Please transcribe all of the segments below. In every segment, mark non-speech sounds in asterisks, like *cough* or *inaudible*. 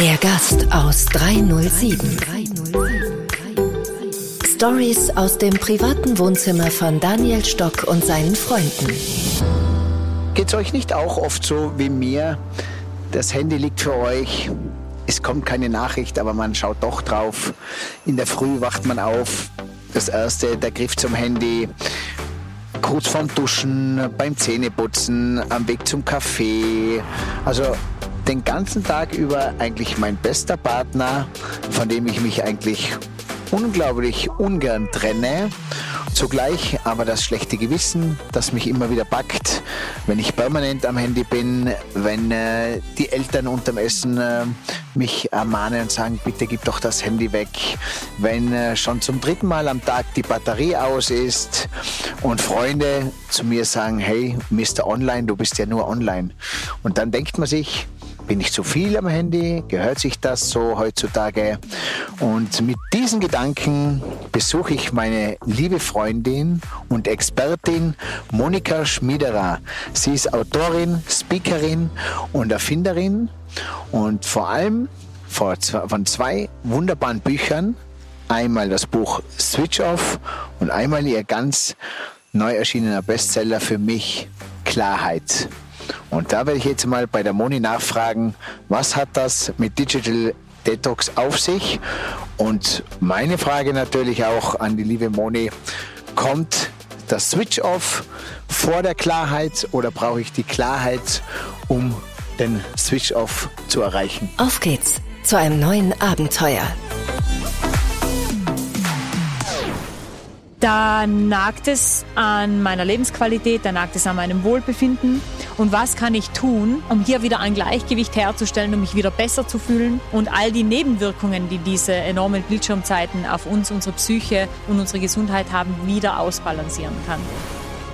Der Gast aus 307. Stories aus dem privaten Wohnzimmer von Daniel Stock und seinen Freunden. Geht's euch nicht auch oft so wie mir? Das Handy liegt für euch. Es kommt keine Nachricht, aber man schaut doch drauf. In der Früh wacht man auf. Das erste, der Griff zum Handy. Kurz vorm Duschen, beim Zähneputzen, am Weg zum Kaffee. Also den ganzen Tag über eigentlich mein bester Partner, von dem ich mich eigentlich unglaublich ungern trenne. Zugleich aber das schlechte Gewissen, das mich immer wieder packt, wenn ich permanent am Handy bin, wenn äh, die Eltern unterm Essen äh, mich ermahnen und sagen, bitte gib doch das Handy weg, wenn äh, schon zum dritten Mal am Tag die Batterie aus ist und Freunde zu mir sagen, hey, Mr. Online, du bist ja nur online. Und dann denkt man sich, bin ich zu viel am Handy? Gehört sich das so heutzutage? Und mit diesen Gedanken besuche ich meine liebe Freundin und Expertin Monika Schmiederer. Sie ist Autorin, Speakerin und Erfinderin und vor allem von zwei wunderbaren Büchern. Einmal das Buch Switch Off und einmal ihr ganz neu erschienener Bestseller für mich Klarheit. Und da werde ich jetzt mal bei der Moni nachfragen, was hat das mit Digital Detox auf sich? Und meine Frage natürlich auch an die liebe Moni, kommt das Switch-Off vor der Klarheit oder brauche ich die Klarheit, um den Switch-Off zu erreichen? Auf geht's zu einem neuen Abenteuer. Da nagt es an meiner Lebensqualität, da nagt es an meinem Wohlbefinden. Und was kann ich tun, um hier wieder ein Gleichgewicht herzustellen, um mich wieder besser zu fühlen und all die Nebenwirkungen, die diese enormen Bildschirmzeiten auf uns, unsere Psyche und unsere Gesundheit haben, wieder ausbalancieren kann.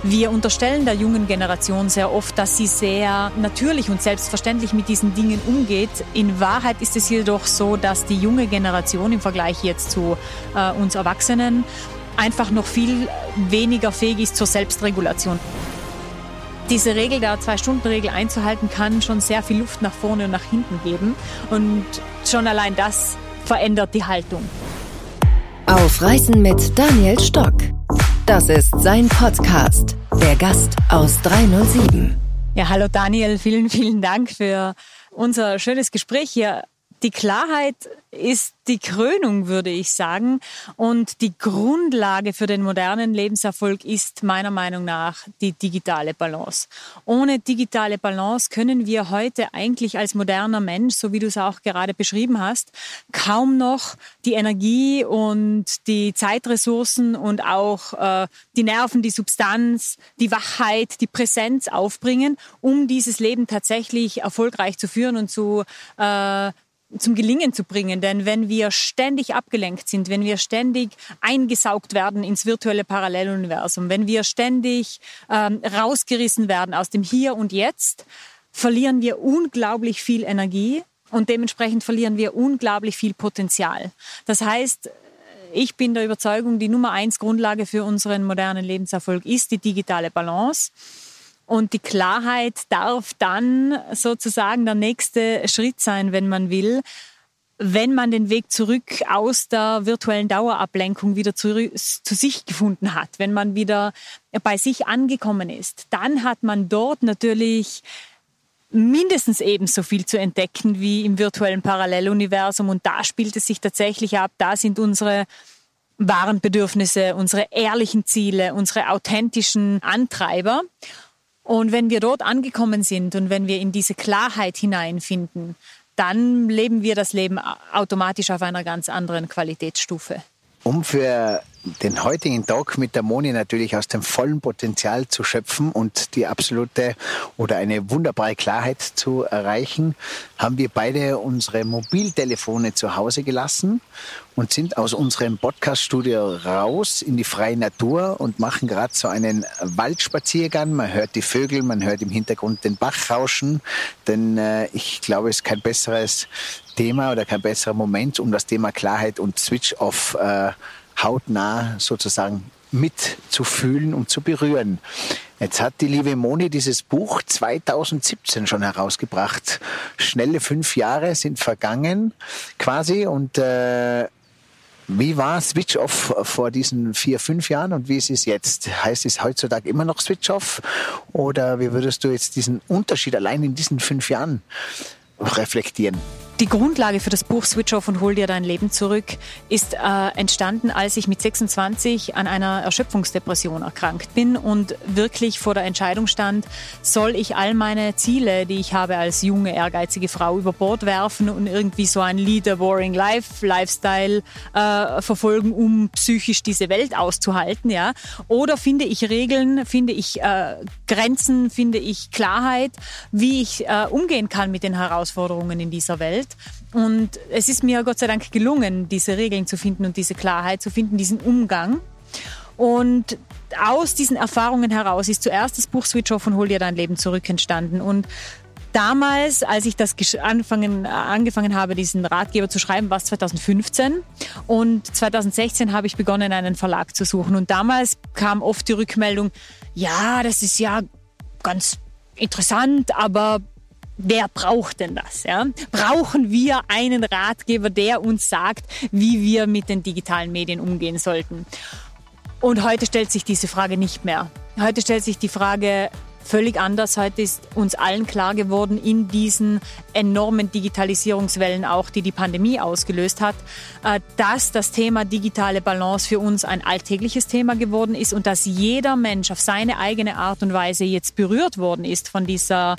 Wir unterstellen der jungen Generation sehr oft, dass sie sehr natürlich und selbstverständlich mit diesen Dingen umgeht. In Wahrheit ist es jedoch so, dass die junge Generation im Vergleich jetzt zu äh, uns Erwachsenen einfach noch viel weniger fähig ist zur Selbstregulation. Diese Regel der Zwei-Stunden-Regel einzuhalten, kann schon sehr viel Luft nach vorne und nach hinten geben. Und schon allein das verändert die Haltung. Auf Reisen mit Daniel Stock. Das ist sein Podcast. Der Gast aus 307. Ja, hallo Daniel, vielen, vielen Dank für unser schönes Gespräch hier die Klarheit ist die Krönung, würde ich sagen. Und die Grundlage für den modernen Lebenserfolg ist meiner Meinung nach die digitale Balance. Ohne digitale Balance können wir heute eigentlich als moderner Mensch, so wie du es auch gerade beschrieben hast, kaum noch die Energie und die Zeitressourcen und auch äh, die Nerven, die Substanz, die Wachheit, die Präsenz aufbringen, um dieses Leben tatsächlich erfolgreich zu führen und zu äh, zum Gelingen zu bringen. Denn wenn wir ständig abgelenkt sind, wenn wir ständig eingesaugt werden ins virtuelle Paralleluniversum, wenn wir ständig ähm, rausgerissen werden aus dem Hier und Jetzt, verlieren wir unglaublich viel Energie und dementsprechend verlieren wir unglaublich viel Potenzial. Das heißt, ich bin der Überzeugung, die Nummer eins Grundlage für unseren modernen Lebenserfolg ist die digitale Balance. Und die Klarheit darf dann sozusagen der nächste Schritt sein, wenn man will, wenn man den Weg zurück aus der virtuellen Dauerablenkung wieder zu, zu, sich gefunden hat, wenn man wieder bei sich angekommen ist, dann hat man dort natürlich mindestens ebenso viel zu entdecken wie im virtuellen Paralleluniversum. Und da spielt es sich tatsächlich ab. Da sind unsere wahren Bedürfnisse, unsere ehrlichen Ziele, unsere authentischen Antreiber. Und wenn wir dort angekommen sind und wenn wir in diese Klarheit hineinfinden, dann leben wir das Leben automatisch auf einer ganz anderen Qualitätsstufe. Um für den heutigen Tag mit der Moni natürlich aus dem vollen Potenzial zu schöpfen und die absolute oder eine wunderbare Klarheit zu erreichen, haben wir beide unsere Mobiltelefone zu Hause gelassen und sind aus unserem Podcaststudio raus in die freie Natur und machen gerade so einen Waldspaziergang. Man hört die Vögel, man hört im Hintergrund den Bach rauschen, denn äh, ich glaube, es ist kein besseres Thema oder kein besserer Moment, um das Thema Klarheit und Switch-Off äh, hautnah sozusagen mitzufühlen und zu berühren. Jetzt hat die liebe Moni dieses Buch 2017 schon herausgebracht. Schnelle fünf Jahre sind vergangen quasi und äh, wie war Switch Off vor diesen vier, fünf Jahren und wie ist es jetzt? Heißt es heutzutage immer noch Switch Off? Oder wie würdest du jetzt diesen Unterschied allein in diesen fünf Jahren reflektieren? Die Grundlage für das Buch Switch Off und Hol dir dein Leben zurück ist äh, entstanden, als ich mit 26 an einer Erschöpfungsdepression erkrankt bin und wirklich vor der Entscheidung stand, soll ich all meine Ziele, die ich habe als junge, ehrgeizige Frau über Bord werfen und irgendwie so ein Lead a Boring Life, Lifestyle äh, verfolgen, um psychisch diese Welt auszuhalten, ja? Oder finde ich Regeln, finde ich äh, Grenzen, finde ich Klarheit, wie ich äh, umgehen kann mit den Herausforderungen in dieser Welt. Und es ist mir Gott sei Dank gelungen, diese Regeln zu finden und diese Klarheit zu finden, diesen Umgang. Und aus diesen Erfahrungen heraus ist zuerst das Buch Switch Off und Hol dir dein Leben zurück entstanden. Und damals, als ich das angefangen, angefangen habe, diesen Ratgeber zu schreiben, war es 2015. Und 2016 habe ich begonnen, einen Verlag zu suchen. Und damals kam oft die Rückmeldung, ja, das ist ja ganz interessant, aber wer braucht denn das? Ja? Brauchen wir einen Ratgeber, der uns sagt, wie wir mit den digitalen Medien umgehen sollten? Und heute stellt sich diese Frage nicht mehr. Heute stellt sich die Frage, völlig anders. Heute ist uns allen klar geworden, in diesen enormen Digitalisierungswellen auch, die die Pandemie ausgelöst hat, äh, dass das Thema digitale Balance für uns ein alltägliches Thema geworden ist und dass jeder Mensch auf seine eigene Art und Weise jetzt berührt worden ist von dieser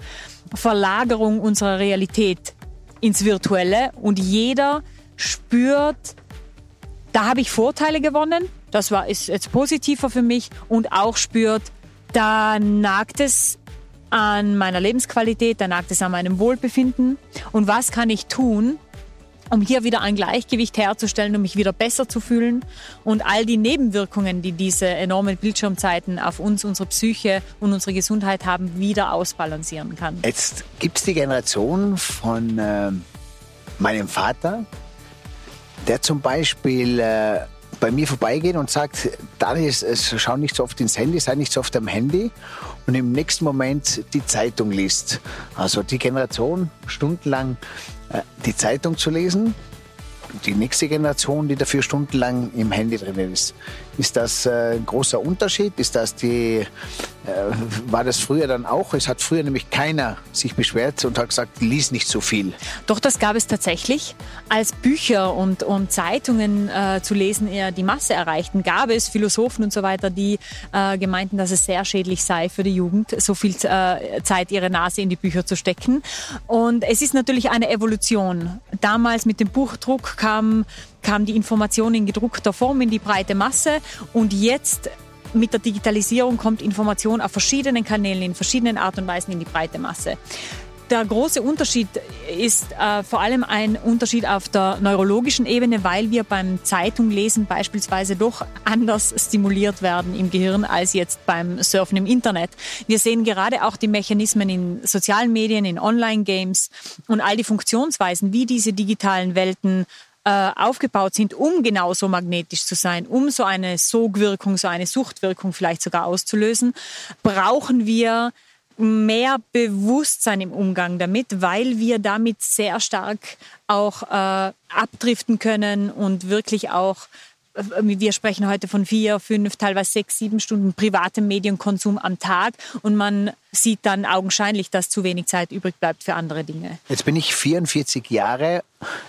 Verlagerung unserer Realität ins Virtuelle. Und jeder spürt, da habe ich Vorteile gewonnen, das war, ist jetzt positiver für mich. Und auch spürt, da nagt es an meiner Lebensqualität, da nagt es an meinem Wohlbefinden. Und was kann ich tun, um hier wieder ein Gleichgewicht herzustellen, um mich wieder besser zu fühlen und all die Nebenwirkungen, die diese enormen Bildschirmzeiten auf uns, unsere Psyche und unsere Gesundheit haben, wieder ausbalancieren kann. Jetzt gibt es die Generation von äh, meinem Vater, der zum Beispiel äh, bei mir vorbeigeht und sagt, Daniel, schau nicht so oft ins Handy, sei nicht so oft am Handy und im nächsten Moment die Zeitung liest. Also die Generation stundenlang äh, die Zeitung zu lesen, die nächste Generation, die dafür stundenlang im Handy drin ist. Ist das äh, ein großer Unterschied? Ist das die äh, war das früher dann auch. Es hat früher nämlich keiner sich beschwert und hat gesagt, lies nicht so viel. Doch, das gab es tatsächlich. Als Bücher und, und Zeitungen äh, zu lesen eher die Masse erreichten, gab es Philosophen und so weiter, die äh, gemeinten, dass es sehr schädlich sei für die Jugend, so viel äh, Zeit ihre Nase in die Bücher zu stecken. Und es ist natürlich eine Evolution. Damals mit dem Buchdruck kam kam die Information in gedruckter Form in die breite Masse und jetzt mit der Digitalisierung kommt Information auf verschiedenen Kanälen, in verschiedenen Art und Weisen in die breite Masse. Der große Unterschied ist äh, vor allem ein Unterschied auf der neurologischen Ebene, weil wir beim Zeitunglesen beispielsweise doch anders stimuliert werden im Gehirn als jetzt beim Surfen im Internet. Wir sehen gerade auch die Mechanismen in sozialen Medien, in Online-Games und all die Funktionsweisen, wie diese digitalen Welten äh, aufgebaut sind, um genauso magnetisch zu sein, um so eine Sogwirkung, so eine Suchtwirkung vielleicht sogar auszulösen, brauchen wir mehr Bewusstsein im Umgang damit, weil wir damit sehr stark auch äh, abdriften können und wirklich auch äh, wir sprechen heute von vier, fünf, teilweise sechs, sieben Stunden privatem Medienkonsum am Tag und man sieht dann augenscheinlich, dass zu wenig Zeit übrig bleibt für andere Dinge. Jetzt bin ich 44 Jahre.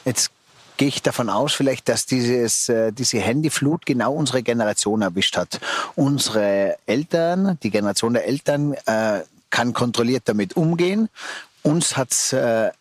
Jetzt gehe ich davon aus, vielleicht, dass dieses, äh, diese Handyflut genau unsere Generation erwischt hat. Unsere Eltern, die Generation der Eltern, äh, kann kontrolliert damit umgehen. Uns hat's äh,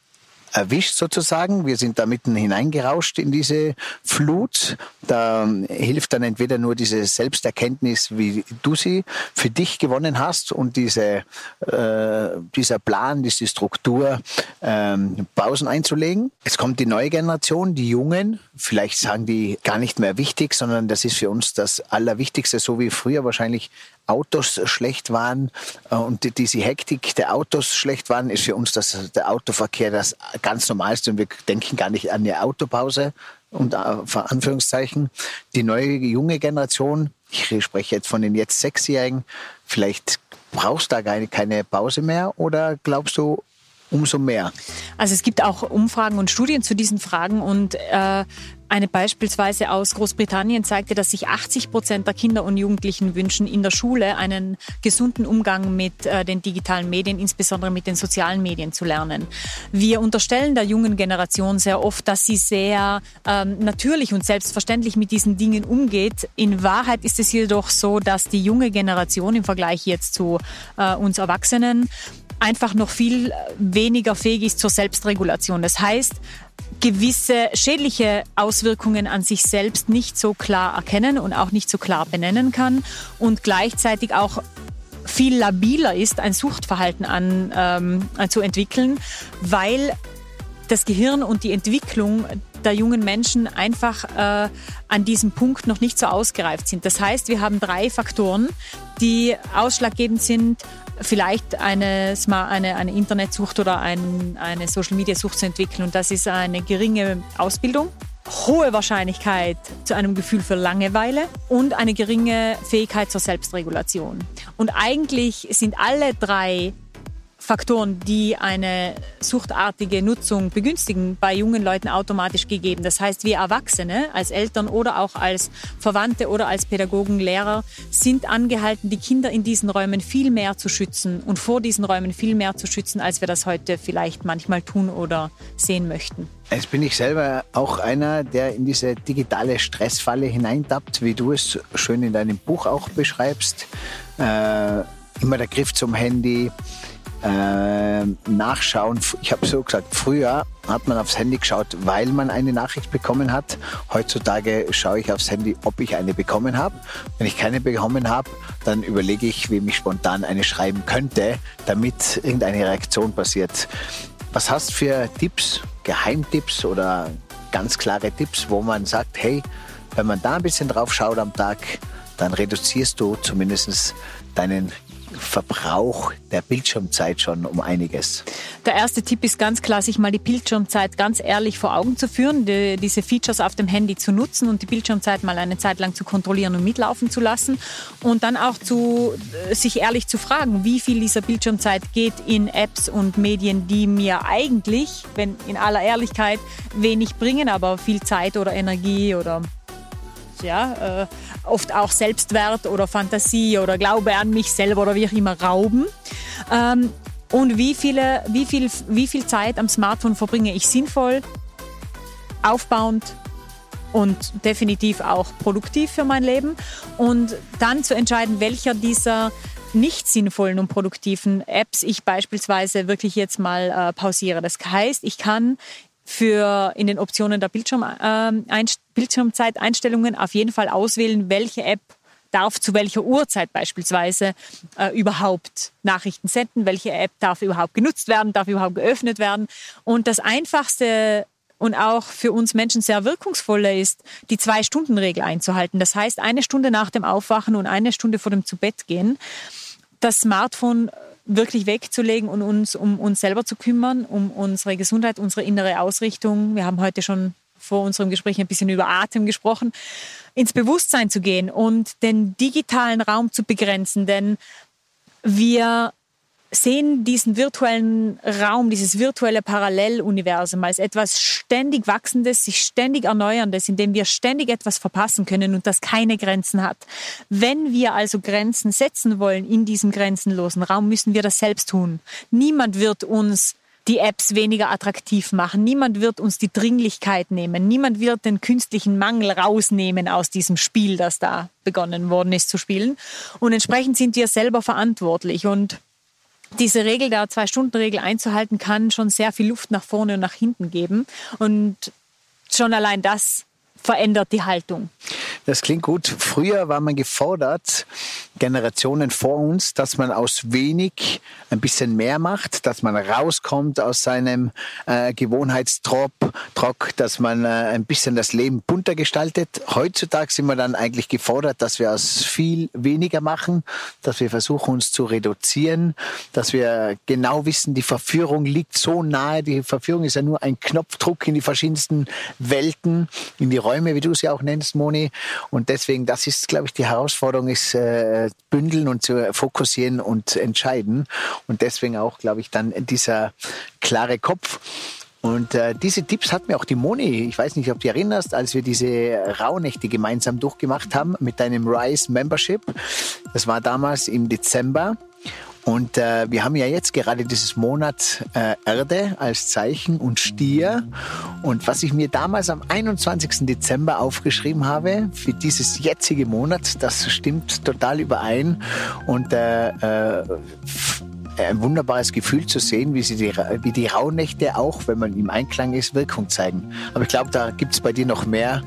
erwischt sozusagen. Wir sind da mitten hineingerauscht in diese Flut. Da hilft dann entweder nur diese Selbsterkenntnis, wie du sie für dich gewonnen hast und diese, äh, dieser Plan, diese Struktur, ähm, Pausen einzulegen. Es kommt die neue Generation, die Jungen. Vielleicht sagen die gar nicht mehr wichtig, sondern das ist für uns das Allerwichtigste, so wie früher wahrscheinlich Autos schlecht waren äh, und diese Hektik der Autos schlecht waren, ist für uns das, der Autoverkehr das ganz Normalste und wir denken gar nicht an eine Autopause und Anführungszeichen. Die neue junge Generation, ich spreche jetzt von den jetzt Sechsjährigen, vielleicht brauchst da keine Pause mehr oder glaubst du, umso mehr. Also es gibt auch Umfragen und Studien zu diesen Fragen und äh, eine beispielsweise aus Großbritannien zeigte, dass sich 80 Prozent der Kinder und Jugendlichen wünschen, in der Schule einen gesunden Umgang mit äh, den digitalen Medien, insbesondere mit den sozialen Medien zu lernen. Wir unterstellen der jungen Generation sehr oft, dass sie sehr ähm, natürlich und selbstverständlich mit diesen Dingen umgeht. In Wahrheit ist es jedoch so, dass die junge Generation im Vergleich jetzt zu äh, uns Erwachsenen einfach noch viel weniger fähig ist zur Selbstregulation. Das heißt, gewisse schädliche Auswirkungen an sich selbst nicht so klar erkennen und auch nicht so klar benennen kann und gleichzeitig auch viel labiler ist, ein Suchtverhalten an, ähm, zu entwickeln, weil das Gehirn und die Entwicklung der jungen Menschen einfach äh, an diesem Punkt noch nicht so ausgereift sind. Das heißt, wir haben drei Faktoren, die ausschlaggebend sind, vielleicht eine, eine, eine Internetsucht oder ein, eine Social-Media-Sucht zu entwickeln. Und das ist eine geringe Ausbildung, hohe Wahrscheinlichkeit zu einem Gefühl für Langeweile und eine geringe Fähigkeit zur Selbstregulation. Und eigentlich sind alle drei Faktoren, die eine suchtartige Nutzung begünstigen, bei jungen Leuten automatisch gegeben. Das heißt, wir Erwachsene als Eltern oder auch als Verwandte oder als Pädagogen, Lehrer sind angehalten, die Kinder in diesen Räumen viel mehr zu schützen und vor diesen Räumen viel mehr zu schützen, als wir das heute vielleicht manchmal tun oder sehen möchten. Jetzt bin ich selber auch einer, der in diese digitale Stressfalle hineintappt, wie du es schön in deinem Buch auch beschreibst. Äh, immer der Griff zum Handy, äh, nachschauen. Ich habe so gesagt, früher hat man aufs Handy geschaut, weil man eine Nachricht bekommen hat. Heutzutage schaue ich aufs Handy, ob ich eine bekommen habe. Wenn ich keine bekommen habe, dann überlege ich, wem ich spontan eine schreiben könnte, damit irgendeine Reaktion passiert. Was hast du für Tipps, Geheimtipps oder ganz klare Tipps, wo man sagt, hey, wenn man da ein bisschen drauf schaut am Tag, dann reduzierst du zumindest deinen Verbrauch der Bildschirmzeit schon um einiges. Der erste Tipp ist ganz klar, sich mal die Bildschirmzeit ganz ehrlich vor Augen zu führen, die, diese Features auf dem Handy zu nutzen und die Bildschirmzeit mal eine Zeit lang zu kontrollieren und mitlaufen zu lassen und dann auch zu, äh, sich ehrlich zu fragen, wie viel dieser Bildschirmzeit geht in Apps und Medien, die mir eigentlich, wenn in aller Ehrlichkeit, wenig bringen, aber viel Zeit oder Energie oder ja, äh, oft auch Selbstwert oder Fantasie oder Glaube an mich selber oder wie auch immer rauben. Ähm, und wie, viele, wie, viel, wie viel Zeit am Smartphone verbringe ich sinnvoll, aufbauend und definitiv auch produktiv für mein Leben. Und dann zu entscheiden, welcher dieser nicht sinnvollen und produktiven Apps ich beispielsweise wirklich jetzt mal äh, pausiere. Das heißt, ich kann für in den Optionen der Bildschirm, äh, Bildschirmzeiteinstellungen auf jeden Fall auswählen, welche App darf zu welcher Uhrzeit beispielsweise äh, überhaupt Nachrichten senden, welche App darf überhaupt genutzt werden, darf überhaupt geöffnet werden. Und das Einfachste und auch für uns Menschen sehr wirkungsvolle ist, die Zwei-Stunden-Regel einzuhalten. Das heißt, eine Stunde nach dem Aufwachen und eine Stunde vor dem Zubettgehen das Smartphone wirklich wegzulegen und uns um uns selber zu kümmern, um unsere Gesundheit, unsere innere Ausrichtung. Wir haben heute schon vor unserem Gespräch ein bisschen über Atem gesprochen, ins Bewusstsein zu gehen und den digitalen Raum zu begrenzen, denn wir sehen diesen virtuellen Raum, dieses virtuelle Paralleluniversum als etwas ständig wachsendes, sich ständig erneuerndes, in dem wir ständig etwas verpassen können und das keine Grenzen hat. Wenn wir also Grenzen setzen wollen in diesem grenzenlosen Raum, müssen wir das selbst tun. Niemand wird uns die Apps weniger attraktiv machen. Niemand wird uns die Dringlichkeit nehmen. Niemand wird den künstlichen Mangel rausnehmen aus diesem Spiel, das da begonnen worden ist zu spielen. Und entsprechend sind wir selber verantwortlich. Und diese Regel der Zwei-Stunden-Regel einzuhalten, kann schon sehr viel Luft nach vorne und nach hinten geben. Und schon allein das verändert die Haltung. Das klingt gut. Früher war man gefordert, Generationen vor uns, dass man aus wenig ein bisschen mehr macht, dass man rauskommt aus seinem äh, Gewohnheitstrop, Trock, dass man äh, ein bisschen das Leben bunter gestaltet. Heutzutage sind wir dann eigentlich gefordert, dass wir aus viel weniger machen, dass wir versuchen, uns zu reduzieren, dass wir genau wissen, die Verführung liegt so nahe. Die Verführung ist ja nur ein Knopfdruck in die verschiedensten Welten, in die Räume wie du sie auch nennst, Moni. Und deswegen, das ist, glaube ich, die Herausforderung, ist äh, bündeln und zu fokussieren und entscheiden. Und deswegen auch, glaube ich, dann dieser klare Kopf. Und äh, diese Tipps hat mir auch die Moni, ich weiß nicht, ob du dich erinnerst, als wir diese Rauhnächte gemeinsam durchgemacht haben mit deinem Rise Membership. Das war damals im Dezember. Und äh, wir haben ja jetzt gerade dieses Monat äh, Erde als Zeichen und Stier. Und was ich mir damals am 21. Dezember aufgeschrieben habe für dieses jetzige Monat, das stimmt total überein. Und äh, äh, ein wunderbares Gefühl zu sehen, wie, sie die, wie die Rauhnächte auch, wenn man im Einklang ist, Wirkung zeigen. Aber ich glaube, da gibt es bei dir noch mehr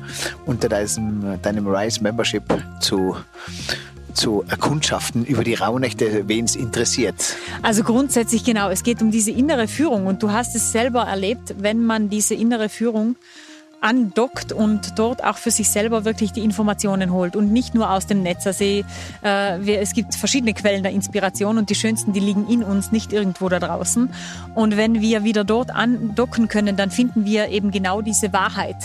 unter deinem, deinem Rise Membership zu, zu erkundschaften über die Rauhnächte, wen es interessiert? Also grundsätzlich genau, es geht um diese innere Führung und du hast es selber erlebt, wenn man diese innere Führung andockt und dort auch für sich selber wirklich die Informationen holt und nicht nur aus dem Netz. Also äh, wir, es gibt verschiedene Quellen der Inspiration und die schönsten, die liegen in uns, nicht irgendwo da draußen. Und wenn wir wieder dort andocken können, dann finden wir eben genau diese Wahrheit,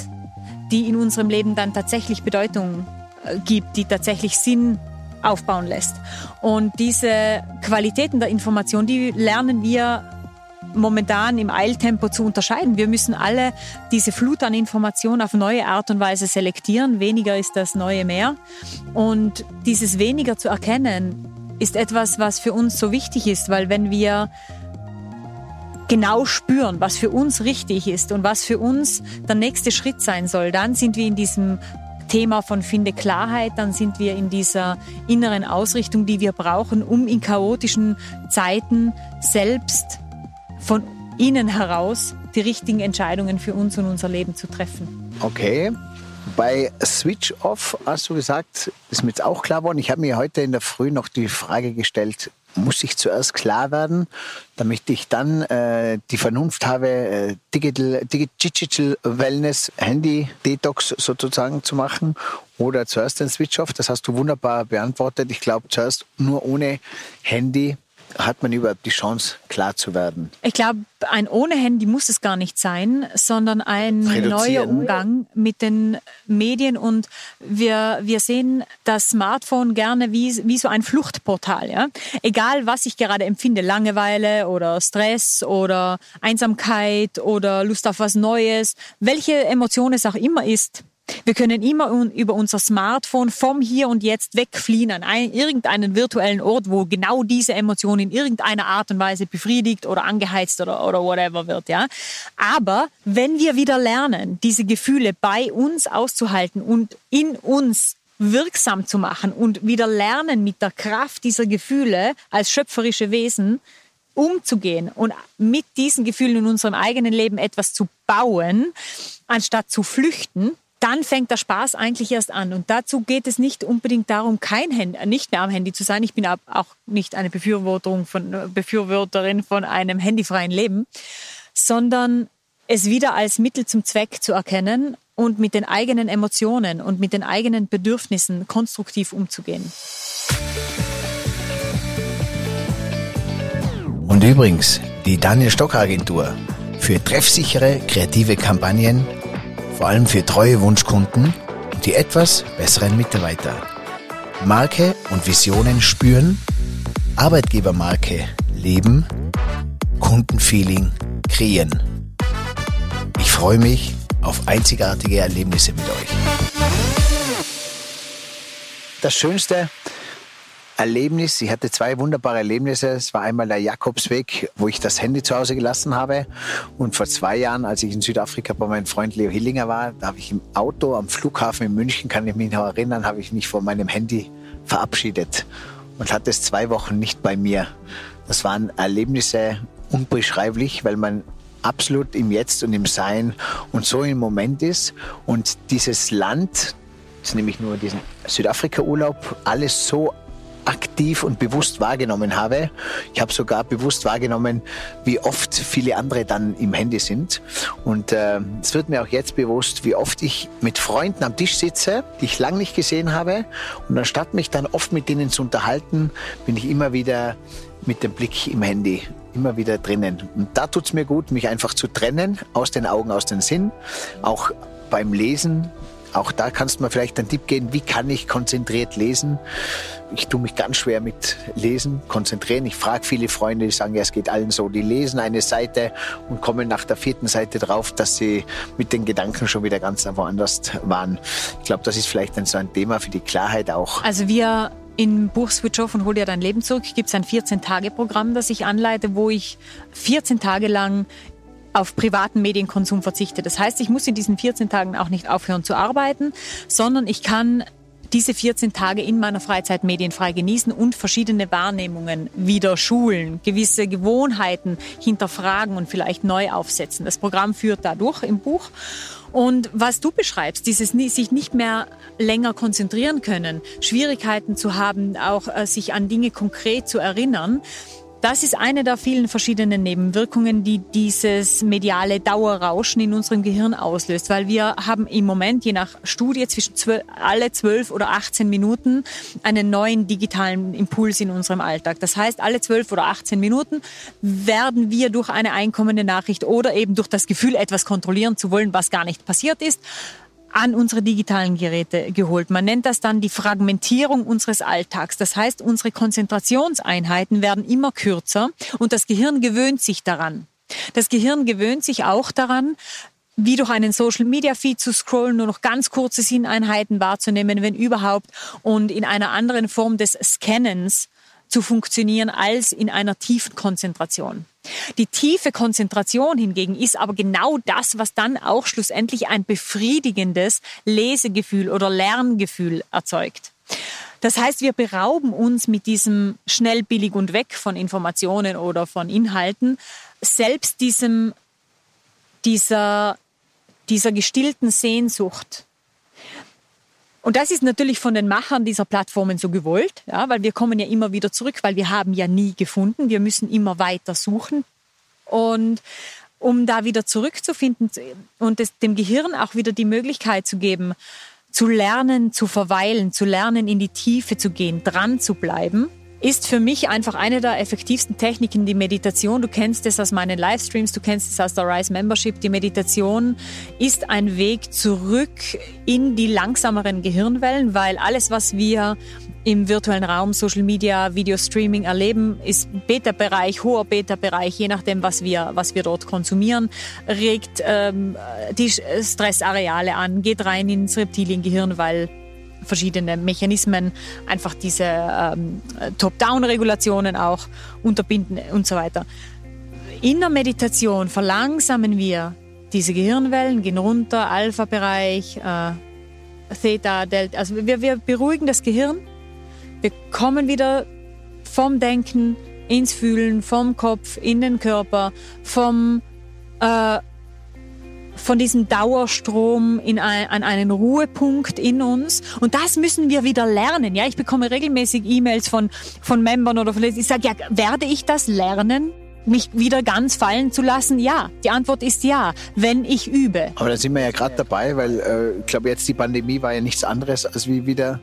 die in unserem Leben dann tatsächlich Bedeutung äh, gibt, die tatsächlich Sinn aufbauen lässt. Und diese Qualitäten der Information, die lernen wir momentan im Eiltempo zu unterscheiden. Wir müssen alle diese Flut an Informationen auf neue Art und Weise selektieren. Weniger ist das neue mehr. Und dieses weniger zu erkennen, ist etwas, was für uns so wichtig ist, weil wenn wir genau spüren, was für uns richtig ist und was für uns der nächste Schritt sein soll, dann sind wir in diesem Thema von Finde Klarheit, dann sind wir in dieser inneren Ausrichtung, die wir brauchen, um in chaotischen Zeiten selbst von innen heraus die richtigen Entscheidungen für uns und unser Leben zu treffen. Okay. Bei Switch Off hast du gesagt, ist mir jetzt auch klar geworden, ich habe mir heute in der Früh noch die Frage gestellt, muss ich zuerst klar werden, damit ich dann äh, die Vernunft habe, äh, Digital, Digital Wellness, Handy Detox sozusagen zu machen oder zuerst den Switch Off? Das hast du wunderbar beantwortet. Ich glaube, zuerst nur ohne Handy hat man überhaupt die Chance, klar zu werden? Ich glaube, ein ohne Handy muss es gar nicht sein, sondern ein neuer Umgang mit den Medien. Und wir, wir sehen das Smartphone gerne wie, wie so ein Fluchtportal. Ja? Egal, was ich gerade empfinde, Langeweile oder Stress oder Einsamkeit oder Lust auf was Neues, welche Emotion es auch immer ist, wir können immer über unser Smartphone vom Hier und Jetzt wegfliehen an einen, irgendeinen virtuellen Ort, wo genau diese Emotion in irgendeiner Art und Weise befriedigt oder angeheizt oder, oder whatever wird, ja. Aber wenn wir wieder lernen, diese Gefühle bei uns auszuhalten und in uns wirksam zu machen und wieder lernen, mit der Kraft dieser Gefühle als schöpferische Wesen umzugehen und mit diesen Gefühlen in unserem eigenen Leben etwas zu bauen, anstatt zu flüchten, dann fängt der Spaß eigentlich erst an. Und dazu geht es nicht unbedingt darum, kein Handy, äh, nicht mehr am Handy zu sein. Ich bin auch nicht eine Befürwortung von, Befürworterin von einem handyfreien Leben, sondern es wieder als Mittel zum Zweck zu erkennen und mit den eigenen Emotionen und mit den eigenen Bedürfnissen konstruktiv umzugehen. Und übrigens, die Daniel Stock Agentur für treffsichere kreative Kampagnen vor allem für treue Wunschkunden und die etwas besseren Mitarbeiter. Marke und Visionen spüren, Arbeitgebermarke leben, Kundenfeeling kreieren. Ich freue mich auf einzigartige Erlebnisse mit euch. Das Schönste Erlebnis. Ich hatte zwei wunderbare Erlebnisse. Es war einmal der Jakobsweg, wo ich das Handy zu Hause gelassen habe. Und vor zwei Jahren, als ich in Südafrika bei meinem Freund Leo Hillinger war, da habe ich im Auto am Flughafen in München, kann ich mich noch erinnern, habe ich mich von meinem Handy verabschiedet und hatte es zwei Wochen nicht bei mir. Das waren Erlebnisse unbeschreiblich, weil man absolut im Jetzt und im Sein und so im Moment ist und dieses Land, das nehme ich nur diesen Südafrika-Urlaub, alles so aktiv und bewusst wahrgenommen habe. Ich habe sogar bewusst wahrgenommen, wie oft viele andere dann im Handy sind. Und äh, es wird mir auch jetzt bewusst, wie oft ich mit Freunden am Tisch sitze, die ich lange nicht gesehen habe. Und anstatt mich dann oft mit denen zu unterhalten, bin ich immer wieder mit dem Blick im Handy immer wieder drinnen. Und da tut es mir gut, mich einfach zu trennen, aus den Augen, aus den Sinn. Auch beim Lesen auch da kannst du mir vielleicht einen Tipp geben, wie kann ich konzentriert lesen? Ich tue mich ganz schwer mit Lesen, konzentrieren. Ich frage viele Freunde, die sagen, ja, es geht allen so. Die lesen eine Seite und kommen nach der vierten Seite drauf, dass sie mit den Gedanken schon wieder ganz woanders waren. Ich glaube, das ist vielleicht dann so ein Thema für die Klarheit auch. Also wir im Buch Switch Off und Hol dir dein Leben zurück gibt es ein 14-Tage-Programm, das ich anleite, wo ich 14 Tage lang auf privaten Medienkonsum verzichte. Das heißt, ich muss in diesen 14 Tagen auch nicht aufhören zu arbeiten, sondern ich kann diese 14 Tage in meiner Freizeit medienfrei genießen und verschiedene Wahrnehmungen wieder schulen, gewisse Gewohnheiten hinterfragen und vielleicht neu aufsetzen. Das Programm führt dadurch im Buch. Und was du beschreibst, dieses sich nicht mehr länger konzentrieren können, Schwierigkeiten zu haben, auch äh, sich an Dinge konkret zu erinnern, das ist eine der vielen verschiedenen Nebenwirkungen, die dieses mediale Dauerrauschen in unserem Gehirn auslöst, weil wir haben im Moment je nach Studie zwischen 12, alle 12 oder 18 Minuten einen neuen digitalen Impuls in unserem Alltag. Das heißt, alle 12 oder 18 Minuten werden wir durch eine einkommende Nachricht oder eben durch das Gefühl, etwas kontrollieren zu wollen, was gar nicht passiert ist, an unsere digitalen Geräte geholt. Man nennt das dann die Fragmentierung unseres Alltags. Das heißt, unsere Konzentrationseinheiten werden immer kürzer und das Gehirn gewöhnt sich daran. Das Gehirn gewöhnt sich auch daran, wie durch einen Social Media Feed zu scrollen, nur noch ganz kurze Sinneinheiten wahrzunehmen, wenn überhaupt, und in einer anderen Form des Scannens zu funktionieren als in einer tiefen Konzentration. Die tiefe Konzentration hingegen ist aber genau das, was dann auch schlussendlich ein befriedigendes Lesegefühl oder Lerngefühl erzeugt. Das heißt, wir berauben uns mit diesem schnell, billig und weg von Informationen oder von Inhalten selbst diesem, dieser, dieser gestillten Sehnsucht und das ist natürlich von den Machern dieser Plattformen so gewollt, ja, weil wir kommen ja immer wieder zurück, weil wir haben ja nie gefunden. Wir müssen immer weiter suchen. Und um da wieder zurückzufinden und es, dem Gehirn auch wieder die Möglichkeit zu geben, zu lernen, zu verweilen, zu lernen, in die Tiefe zu gehen, dran zu bleiben, ist für mich einfach eine der effektivsten Techniken die Meditation. Du kennst es aus meinen Livestreams, du kennst es aus der Rise Membership. Die Meditation ist ein Weg zurück in die langsameren Gehirnwellen, weil alles, was wir im virtuellen Raum, Social Media, Video Streaming erleben, ist Beta-Bereich, hoher Beta-Bereich, je nachdem, was wir, was wir dort konsumieren, regt ähm, die Stressareale an, geht rein ins Reptiliengehirn, weil verschiedene Mechanismen, einfach diese ähm, Top-Down-Regulationen auch unterbinden und so weiter. In der Meditation verlangsamen wir diese Gehirnwellen, gehen runter, Alpha-Bereich, äh, Theta, Delta. Also wir, wir beruhigen das Gehirn. Wir kommen wieder vom Denken ins Fühlen, vom Kopf in den Körper, vom äh, von diesem Dauerstrom in ein, an einen Ruhepunkt in uns. Und das müssen wir wieder lernen. Ja, ich bekomme regelmäßig E-Mails von, von Membern oder von, ich sage, ja, werde ich das lernen? mich wieder ganz fallen zu lassen? Ja, die Antwort ist ja, wenn ich übe. Aber da sind wir ja gerade dabei, weil äh, ich glaube, jetzt die Pandemie war ja nichts anderes, als wie wieder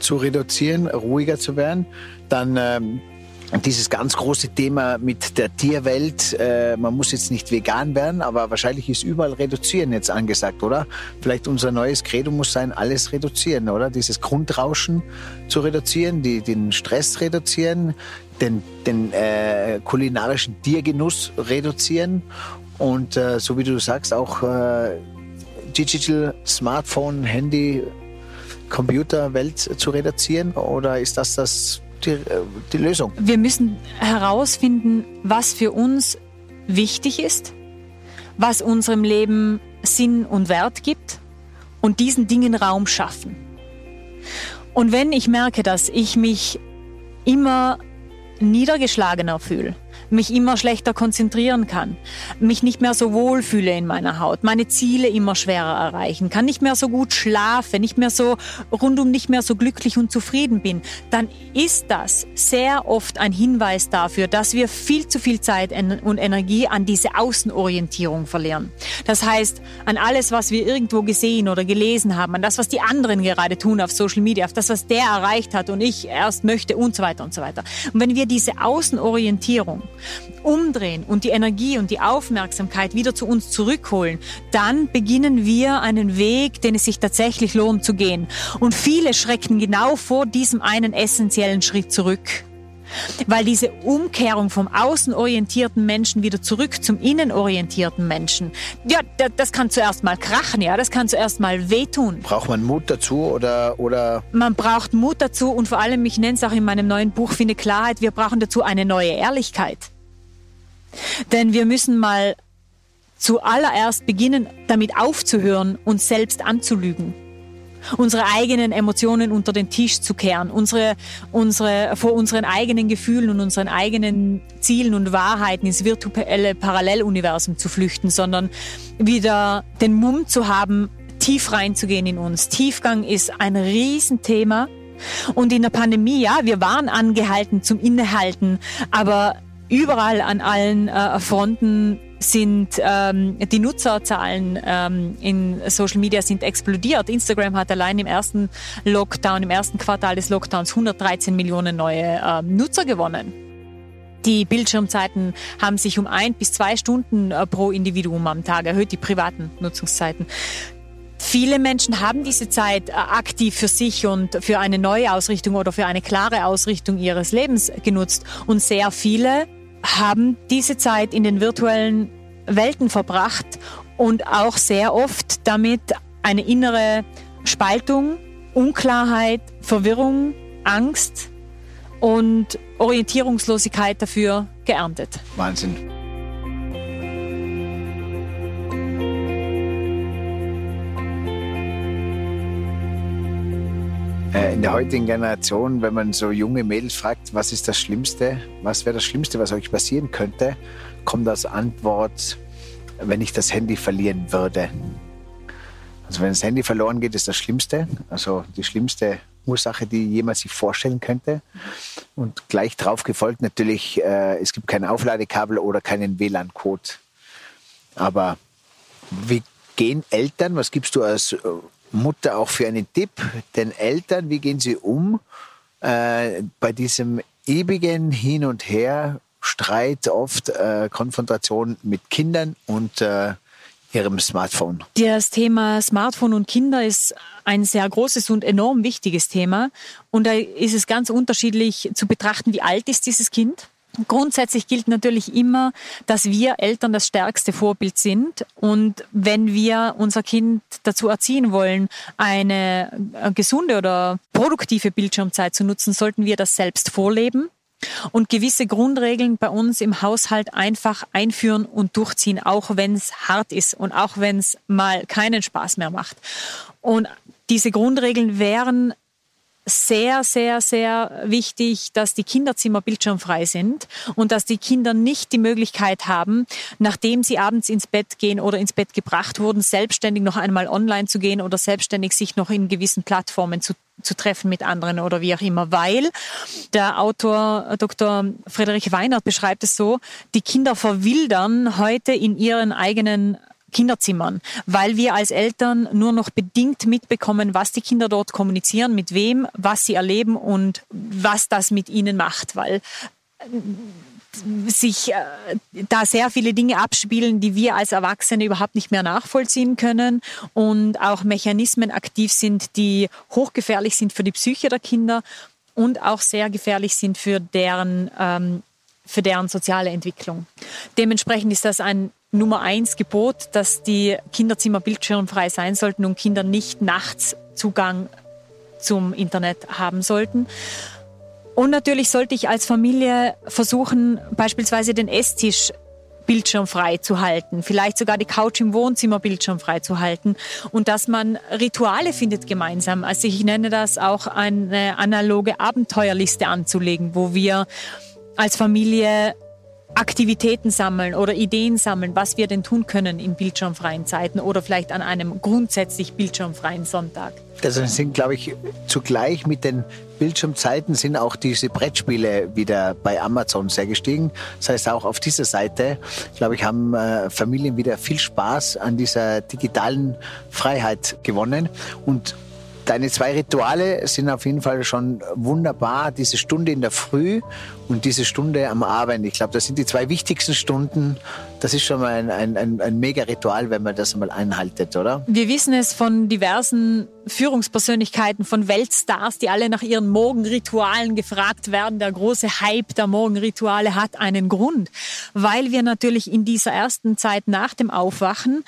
zu reduzieren, ruhiger zu werden. Dann ähm, dieses ganz große Thema mit der Tierwelt, äh, man muss jetzt nicht vegan werden, aber wahrscheinlich ist überall reduzieren jetzt angesagt, oder? Vielleicht unser neues Credo muss sein, alles reduzieren, oder? Dieses Grundrauschen zu reduzieren, die, den Stress reduzieren, den, den äh, kulinarischen Tiergenuss reduzieren und äh, so wie du sagst, auch äh, Digital, Smartphone, Handy, Computerwelt zu reduzieren? Oder ist das das die, äh, die Lösung. Wir müssen herausfinden, was für uns wichtig ist, was unserem Leben Sinn und Wert gibt und diesen Dingen Raum schaffen. Und wenn ich merke, dass ich mich immer niedergeschlagener fühle, mich immer schlechter konzentrieren kann, mich nicht mehr so wohl fühle in meiner Haut, meine Ziele immer schwerer erreichen, kann nicht mehr so gut schlafen, nicht mehr so rundum nicht mehr so glücklich und zufrieden bin, dann ist das sehr oft ein Hinweis dafür, dass wir viel zu viel Zeit und Energie an diese Außenorientierung verlieren. Das heißt, an alles, was wir irgendwo gesehen oder gelesen haben, an das, was die anderen gerade tun auf Social Media, auf das, was der erreicht hat und ich erst möchte und so weiter und so weiter. Und wenn wir diese Außenorientierung umdrehen und die Energie und die Aufmerksamkeit wieder zu uns zurückholen, dann beginnen wir einen Weg, den es sich tatsächlich lohnt zu gehen. Und viele schrecken genau vor diesem einen essentiellen Schritt zurück. Weil diese Umkehrung vom außenorientierten Menschen wieder zurück zum innenorientierten Menschen, ja, das kann zuerst mal krachen, ja, das kann zuerst mal wehtun. Braucht man Mut dazu oder, oder? Man braucht Mut dazu und vor allem, ich nenne es auch in meinem neuen Buch Finde Klarheit, wir brauchen dazu eine neue Ehrlichkeit. Denn wir müssen mal zuallererst beginnen, damit aufzuhören, uns selbst anzulügen unsere eigenen Emotionen unter den Tisch zu kehren, unsere, unsere, vor unseren eigenen Gefühlen und unseren eigenen Zielen und Wahrheiten ins virtuelle Paralleluniversum zu flüchten, sondern wieder den Mumm zu haben, tief reinzugehen in uns. Tiefgang ist ein Riesenthema. Und in der Pandemie, ja, wir waren angehalten zum Innehalten, aber überall an allen äh, Fronten sind ähm, die Nutzerzahlen ähm, in Social Media sind explodiert. Instagram hat allein im ersten Lockdown, im ersten Quartal des Lockdowns 113 Millionen neue ähm, Nutzer gewonnen. Die Bildschirmzeiten haben sich um ein bis zwei Stunden äh, pro Individuum am Tag erhöht, die privaten Nutzungszeiten. Viele Menschen haben diese Zeit äh, aktiv für sich und für eine neue Ausrichtung oder für eine klare Ausrichtung ihres Lebens genutzt. Und sehr viele haben diese Zeit in den virtuellen Welten verbracht und auch sehr oft damit eine innere Spaltung, Unklarheit, Verwirrung, Angst und Orientierungslosigkeit dafür geerntet. Wahnsinn. In der heutigen Generation, wenn man so junge Mädels fragt, was ist das Schlimmste, was wäre das Schlimmste, was euch passieren könnte, kommt als Antwort, wenn ich das Handy verlieren würde. Also wenn das Handy verloren geht, ist das Schlimmste, also die schlimmste Ursache, die jemand sich vorstellen könnte. Und gleich drauf gefolgt natürlich, äh, es gibt kein Aufladekabel oder keinen WLAN-Code. Aber wie gehen Eltern, was gibst du als äh, Mutter auch für einen Tipp den Eltern? Wie gehen sie um äh, bei diesem ewigen Hin und Her, Streit, oft äh, Konfrontation mit Kindern und äh, ihrem Smartphone? Das Thema Smartphone und Kinder ist ein sehr großes und enorm wichtiges Thema. Und da ist es ganz unterschiedlich zu betrachten, wie alt ist dieses Kind Grundsätzlich gilt natürlich immer, dass wir Eltern das stärkste Vorbild sind. Und wenn wir unser Kind dazu erziehen wollen, eine äh, gesunde oder produktive Bildschirmzeit zu nutzen, sollten wir das selbst vorleben und gewisse Grundregeln bei uns im Haushalt einfach einführen und durchziehen, auch wenn es hart ist und auch wenn es mal keinen Spaß mehr macht. Und diese Grundregeln wären sehr, sehr, sehr wichtig, dass die Kinderzimmer bildschirmfrei sind und dass die Kinder nicht die Möglichkeit haben, nachdem sie abends ins Bett gehen oder ins Bett gebracht wurden, selbstständig noch einmal online zu gehen oder selbstständig sich noch in gewissen Plattformen zu zu treffen mit anderen oder wie auch immer, weil der Autor Dr. Friedrich Weinert beschreibt es so, die Kinder verwildern heute in ihren eigenen Kinderzimmern, weil wir als Eltern nur noch bedingt mitbekommen, was die Kinder dort kommunizieren, mit wem, was sie erleben und was das mit ihnen macht, weil äh, sich äh, da sehr viele Dinge abspielen, die wir als Erwachsene überhaupt nicht mehr nachvollziehen können und auch Mechanismen aktiv sind, die hochgefährlich sind für die Psyche der Kinder und auch sehr gefährlich sind für deren ähm, für deren soziale Entwicklung. Dementsprechend ist das ein Nummer eins Gebot, dass die Kinderzimmer bildschirmfrei sein sollten und Kinder nicht nachts Zugang zum Internet haben sollten. Und natürlich sollte ich als Familie versuchen, beispielsweise den Esstisch bildschirmfrei zu halten, vielleicht sogar die Couch im Wohnzimmer bildschirmfrei zu halten und dass man Rituale findet gemeinsam. Also ich nenne das auch eine analoge Abenteuerliste anzulegen, wo wir als Familie Aktivitäten sammeln oder Ideen sammeln, was wir denn tun können in bildschirmfreien Zeiten oder vielleicht an einem grundsätzlich bildschirmfreien Sonntag. Also sind, glaube ich, zugleich mit den Bildschirmzeiten sind auch diese Brettspiele wieder bei Amazon sehr gestiegen. Das heißt, auch auf dieser Seite, glaube ich, haben äh, Familien wieder viel Spaß an dieser digitalen Freiheit gewonnen. Und deine zwei Rituale sind auf jeden Fall schon wunderbar. Diese Stunde in der Früh und diese Stunde am Abend. Ich glaube, das sind die zwei wichtigsten Stunden. Das ist schon mal ein, ein, ein, ein mega Ritual, wenn man das einmal einhaltet, oder? Wir wissen es von diversen Führungspersönlichkeiten, von Weltstars, die alle nach ihren Morgenritualen gefragt werden. Der große Hype der Morgenrituale hat einen Grund, weil wir natürlich in dieser ersten Zeit nach dem Aufwachen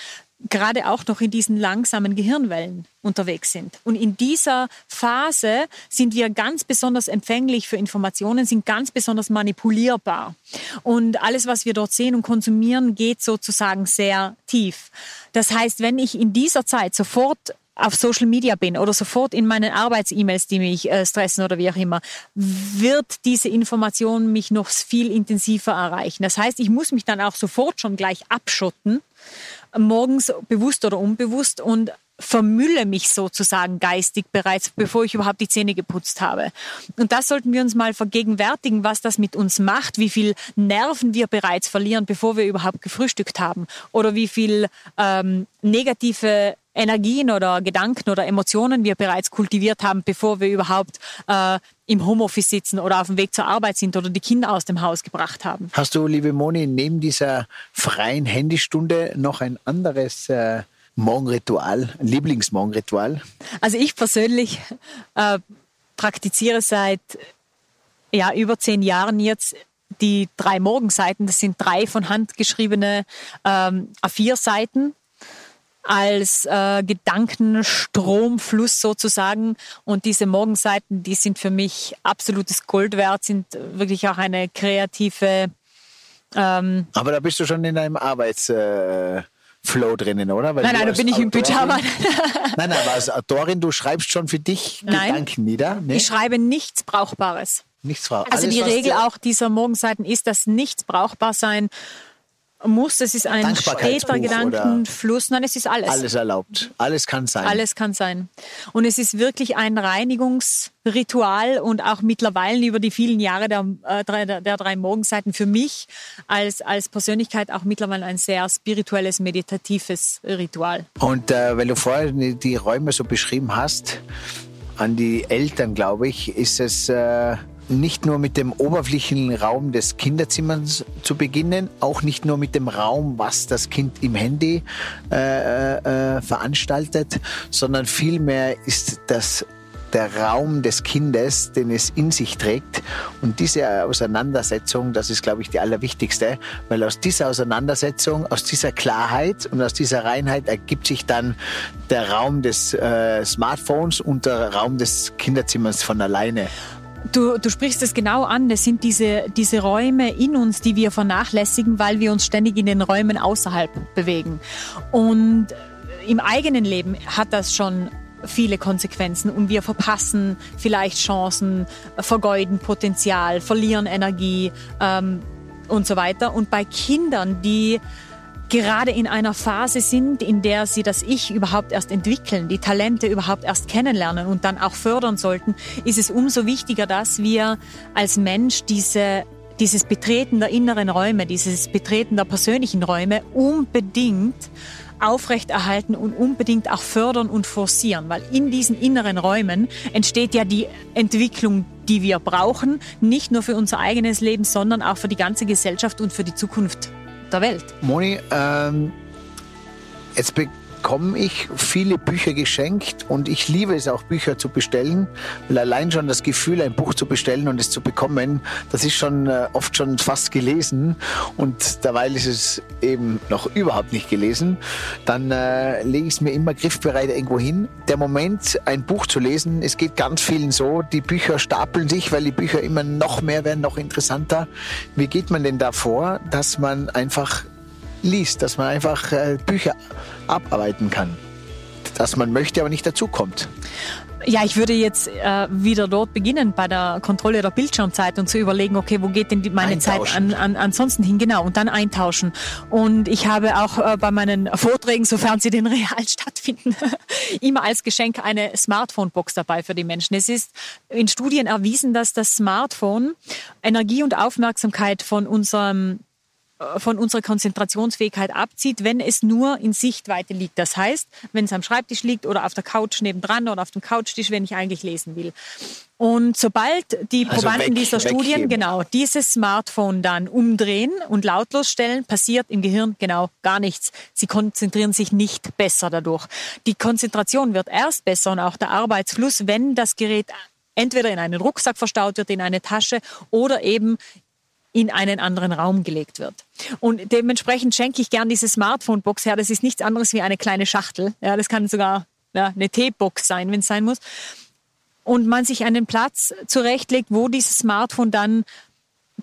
gerade auch noch in diesen langsamen Gehirnwellen unterwegs sind. Und in dieser Phase sind wir ganz besonders empfänglich für Informationen, sind ganz besonders manipulierbar. Und alles, was wir dort sehen und konsumieren, geht sozusagen sehr tief. Das heißt, wenn ich in dieser Zeit sofort auf Social Media bin oder sofort in meinen Arbeits-E-Mails, die mich äh, stressen oder wie auch immer, wird diese Information mich noch viel intensiver erreichen. Das heißt, ich muss mich dann auch sofort schon gleich abschotten morgens bewusst oder unbewusst und vermülle mich sozusagen geistig bereits, bevor ich überhaupt die Zähne geputzt habe. Und das sollten wir uns mal vergegenwärtigen, was das mit uns macht, wie viel Nerven wir bereits verlieren, bevor wir überhaupt gefrühstückt haben oder wie viel ähm, negative Energien oder Gedanken oder Emotionen wir bereits kultiviert haben, bevor wir überhaupt äh, im Homeoffice sitzen oder auf dem Weg zur Arbeit sind oder die Kinder aus dem Haus gebracht haben. Hast du, liebe Moni, neben dieser freien Handystunde noch ein anderes äh, Morgenritual, ein Lieblingsmorgenritual? Also ich persönlich äh, praktiziere seit ja, über zehn Jahren jetzt die drei Morgenseiten. Das sind drei von Hand geschriebene ähm, A4-Seiten als äh, Gedankenstromfluss sozusagen. Und diese Morgenseiten, die sind für mich absolutes Gold wert, sind wirklich auch eine kreative. Ähm Aber da bist du schon in deinem Arbeits. Äh Flow drinnen, oder? Weil nein, nein, da bin ich im Pyjama. *laughs* nein, nein, aber als Autorin, du schreibst schon für dich nein, Gedanken nieder. Nee? Ich schreibe nichts Brauchbares. Nichts Brauchbares. Also die Regel auch dieser Morgenseiten ist, dass nichts brauchbar sein muss. Es ist ein steter Gedankenfluss. Nein, es ist alles. Alles erlaubt. Alles kann sein. Alles kann sein. Und es ist wirklich ein Reinigungsritual und auch mittlerweile über die vielen Jahre der, äh, der, der drei Morgenseiten für mich als, als Persönlichkeit auch mittlerweile ein sehr spirituelles, meditatives Ritual. Und äh, weil du vorher die Räume so beschrieben hast, an die Eltern, glaube ich, ist es... Äh nicht nur mit dem oberflächlichen Raum des Kinderzimmers zu beginnen, auch nicht nur mit dem Raum, was das Kind im Handy äh, äh, veranstaltet, sondern vielmehr ist das der Raum des Kindes, den es in sich trägt. Und diese Auseinandersetzung, das ist, glaube ich, die allerwichtigste, weil aus dieser Auseinandersetzung, aus dieser Klarheit und aus dieser Reinheit ergibt sich dann der Raum des äh, Smartphones und der Raum des Kinderzimmers von alleine. Du, du sprichst es genau an. Das sind diese, diese Räume in uns, die wir vernachlässigen, weil wir uns ständig in den Räumen außerhalb bewegen. Und im eigenen Leben hat das schon viele Konsequenzen und wir verpassen vielleicht Chancen, vergeuden Potenzial, verlieren Energie ähm, und so weiter. Und bei Kindern, die gerade in einer Phase sind, in der sie das Ich überhaupt erst entwickeln, die Talente überhaupt erst kennenlernen und dann auch fördern sollten, ist es umso wichtiger, dass wir als Mensch diese dieses Betreten der inneren Räume, dieses Betreten der persönlichen Räume unbedingt aufrechterhalten und unbedingt auch fördern und forcieren, weil in diesen inneren Räumen entsteht ja die Entwicklung, die wir brauchen, nicht nur für unser eigenes Leben, sondern auch für die ganze Gesellschaft und für die Zukunft der Welt. Moni, ähm, jetzt bekomme ich viele Bücher geschenkt und ich liebe es auch, Bücher zu bestellen, weil allein schon das Gefühl, ein Buch zu bestellen und es zu bekommen, das ist schon äh, oft schon fast gelesen und derweil ist es eben noch überhaupt nicht gelesen. Dann äh, lege ich es mir immer griffbereit irgendwo hin. Der Moment, ein Buch zu lesen, es geht ganz vielen so, die Bücher stapeln sich, weil die Bücher immer noch mehr werden, noch interessanter. Wie geht man denn da vor, dass man einfach liest, dass man einfach äh, Bücher abarbeiten kann. Dass man möchte, aber nicht dazukommt. Ja, ich würde jetzt äh, wieder dort beginnen bei der Kontrolle der Bildschirmzeit und zu überlegen, okay, wo geht denn die, meine Zeit an, an, ansonsten hin? Genau, und dann eintauschen. Und ich habe auch äh, bei meinen Vorträgen, sofern sie denn real *laughs* stattfinden, *laughs* immer als Geschenk eine Smartphone-Box dabei für die Menschen. Es ist in Studien erwiesen, dass das Smartphone Energie und Aufmerksamkeit von unserem von unserer Konzentrationsfähigkeit abzieht, wenn es nur in Sichtweite liegt. Das heißt, wenn es am Schreibtisch liegt oder auf der Couch nebendran oder auf dem Couchtisch, wenn ich eigentlich lesen will. Und sobald die also Probanden weg, dieser Studien wegheben. genau dieses Smartphone dann umdrehen und lautlos stellen, passiert im Gehirn genau gar nichts. Sie konzentrieren sich nicht besser dadurch. Die Konzentration wird erst besser und auch der Arbeitsfluss, wenn das Gerät entweder in einen Rucksack verstaut wird, in eine Tasche oder eben in einen anderen Raum gelegt wird. Und dementsprechend schenke ich gern diese Smartphone-Box her. Das ist nichts anderes wie eine kleine Schachtel. Ja, das kann sogar ja, eine Teebox sein, wenn es sein muss. Und man sich einen Platz zurechtlegt, wo dieses Smartphone dann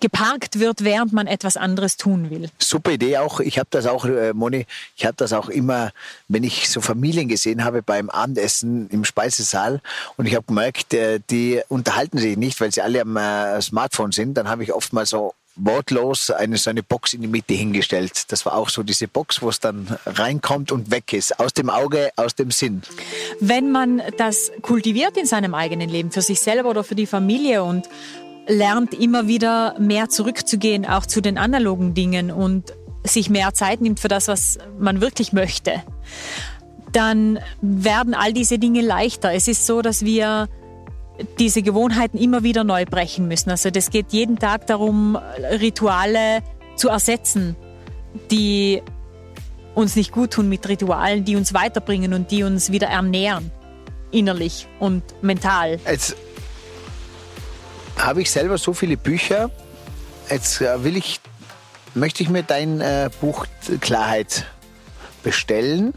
geparkt wird, während man etwas anderes tun will. Super Idee auch. Ich habe das auch, äh, Moni, ich habe das auch immer, wenn ich so Familien gesehen habe beim Abendessen im Speisesaal und ich habe gemerkt, äh, die unterhalten sich nicht, weil sie alle am äh, Smartphone sind, dann habe ich oft mal so wortlos eine so eine Box in die Mitte hingestellt. Das war auch so diese Box, wo es dann reinkommt und weg ist. Aus dem Auge, aus dem Sinn. Wenn man das kultiviert in seinem eigenen Leben, für sich selber oder für die Familie und lernt immer wieder mehr zurückzugehen, auch zu den analogen Dingen und sich mehr Zeit nimmt für das, was man wirklich möchte, dann werden all diese Dinge leichter. Es ist so, dass wir diese Gewohnheiten immer wieder neu brechen müssen. Also das geht jeden Tag darum, Rituale zu ersetzen, die uns nicht gut tun mit Ritualen, die uns weiterbringen und die uns wieder ernähren, innerlich und mental. Jetzt habe ich selber so viele Bücher. Jetzt äh, will ich, möchte ich mir dein äh, Buch Klarheit bestellen.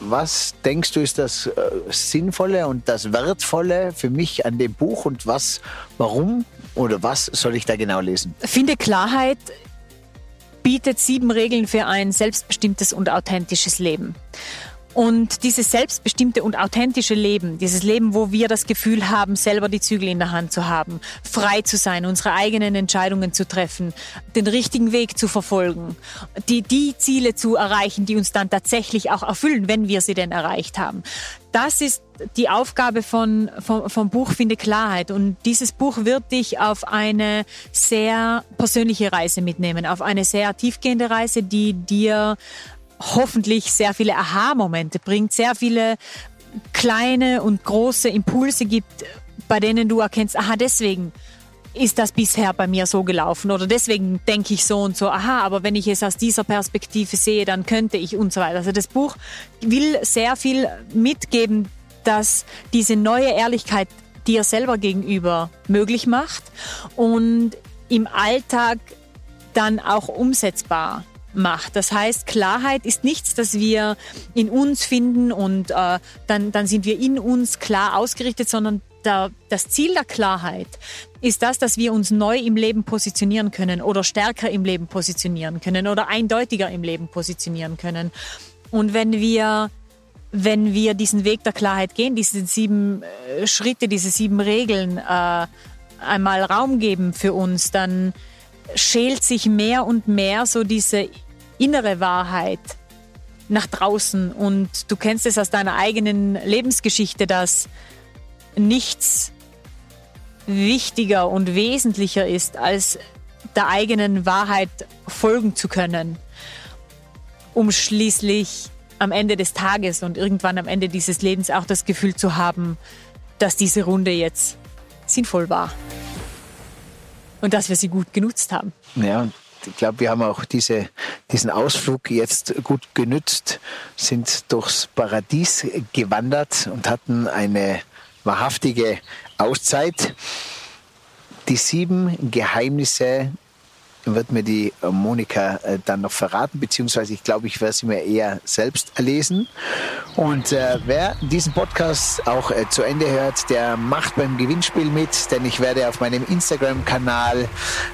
Was denkst du ist das äh, Sinnvolle und das Wertvolle für mich an dem Buch und was, warum oder was soll ich da genau lesen? Finde Klarheit bietet sieben Regeln für ein selbstbestimmtes und authentisches Leben. Und dieses selbstbestimmte und authentische Leben, dieses Leben, wo wir das Gefühl haben, selber die Zügel in der Hand zu haben, frei zu sein, unsere eigenen Entscheidungen zu treffen, den richtigen Weg zu verfolgen, die, die Ziele zu erreichen, die uns dann tatsächlich auch erfüllen, wenn wir sie denn erreicht haben. Das ist die Aufgabe von, von, vom Buch Finde Klarheit. Und dieses Buch wird dich auf eine sehr persönliche Reise mitnehmen, auf eine sehr tiefgehende Reise, die dir hoffentlich sehr viele Aha-Momente bringt, sehr viele kleine und große Impulse gibt, bei denen du erkennst, aha, deswegen ist das bisher bei mir so gelaufen oder deswegen denke ich so und so, aha, aber wenn ich es aus dieser Perspektive sehe, dann könnte ich und so weiter. Also das Buch will sehr viel mitgeben, dass diese neue Ehrlichkeit dir selber gegenüber möglich macht und im Alltag dann auch umsetzbar macht. Das heißt, Klarheit ist nichts, das wir in uns finden und äh, dann, dann sind wir in uns klar ausgerichtet, sondern der, das Ziel der Klarheit ist das, dass wir uns neu im Leben positionieren können oder stärker im Leben positionieren können oder eindeutiger im Leben positionieren können. Und wenn wir wenn wir diesen Weg der Klarheit gehen, diese sieben äh, Schritte, diese sieben Regeln äh, einmal Raum geben für uns, dann schält sich mehr und mehr so diese innere Wahrheit nach draußen. Und du kennst es aus deiner eigenen Lebensgeschichte, dass nichts wichtiger und wesentlicher ist, als der eigenen Wahrheit folgen zu können, um schließlich am Ende des Tages und irgendwann am Ende dieses Lebens auch das Gefühl zu haben, dass diese Runde jetzt sinnvoll war und dass wir sie gut genutzt haben. Ja, ich glaube, wir haben auch diese, diesen Ausflug jetzt gut genützt, sind durchs Paradies gewandert und hatten eine wahrhaftige Auszeit. Die sieben Geheimnisse wird mir die äh, Monika äh, dann noch verraten, beziehungsweise ich glaube, ich werde sie mir eher selbst erlesen. Und äh, wer diesen Podcast auch äh, zu Ende hört, der macht beim Gewinnspiel mit, denn ich werde auf meinem Instagram-Kanal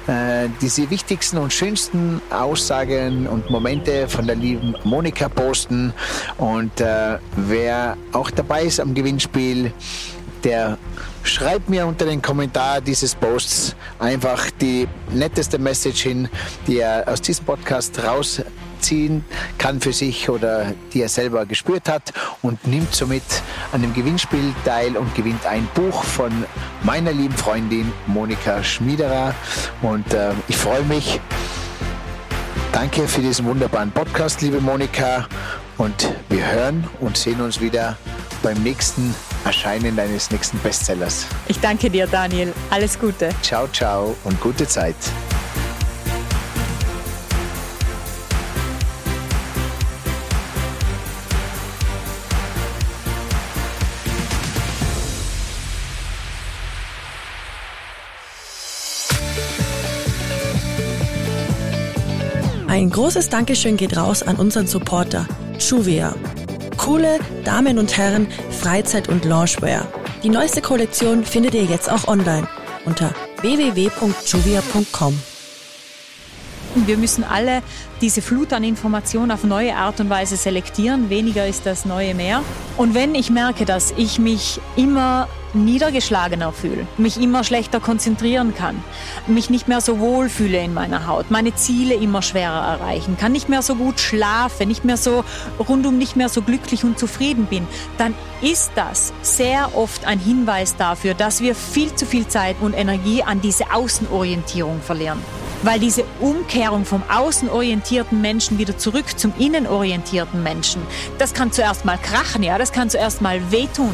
äh, diese wichtigsten und schönsten Aussagen und Momente von der lieben Monika posten. Und äh, wer auch dabei ist am Gewinnspiel, der schreibt mir unter den Kommentar dieses Posts einfach die netteste Message hin, die er aus diesem Podcast rausziehen kann für sich oder die er selber gespürt hat und nimmt somit an dem Gewinnspiel teil und gewinnt ein Buch von meiner lieben Freundin Monika Schmiederer. Und äh, ich freue mich, Danke für diesen wunderbaren Podcast, liebe Monika. Und wir hören und sehen uns wieder beim nächsten Erscheinen deines nächsten Bestsellers. Ich danke dir, Daniel. Alles Gute. Ciao, ciao und gute Zeit. Ein großes Dankeschön geht raus an unseren Supporter, Juvia. Coole Damen und Herren Freizeit- und Loungewear. Die neueste Kollektion findet ihr jetzt auch online unter www.juvia.com. Wir müssen alle diese Flut an Informationen auf neue Art und Weise selektieren. Weniger ist das neue mehr. Und wenn ich merke, dass ich mich immer niedergeschlagener fühle, mich immer schlechter konzentrieren kann, mich nicht mehr so wohl fühle in meiner Haut, meine Ziele immer schwerer erreichen, kann nicht mehr so gut schlafen, nicht mehr so rundum nicht mehr so glücklich und zufrieden bin, dann ist das sehr oft ein Hinweis dafür, dass wir viel zu viel Zeit und Energie an diese Außenorientierung verlieren. Weil diese Umkehrung vom außenorientierten Menschen wieder zurück zum innenorientierten Menschen, das kann zuerst mal krachen, ja, das kann zuerst mal wehtun.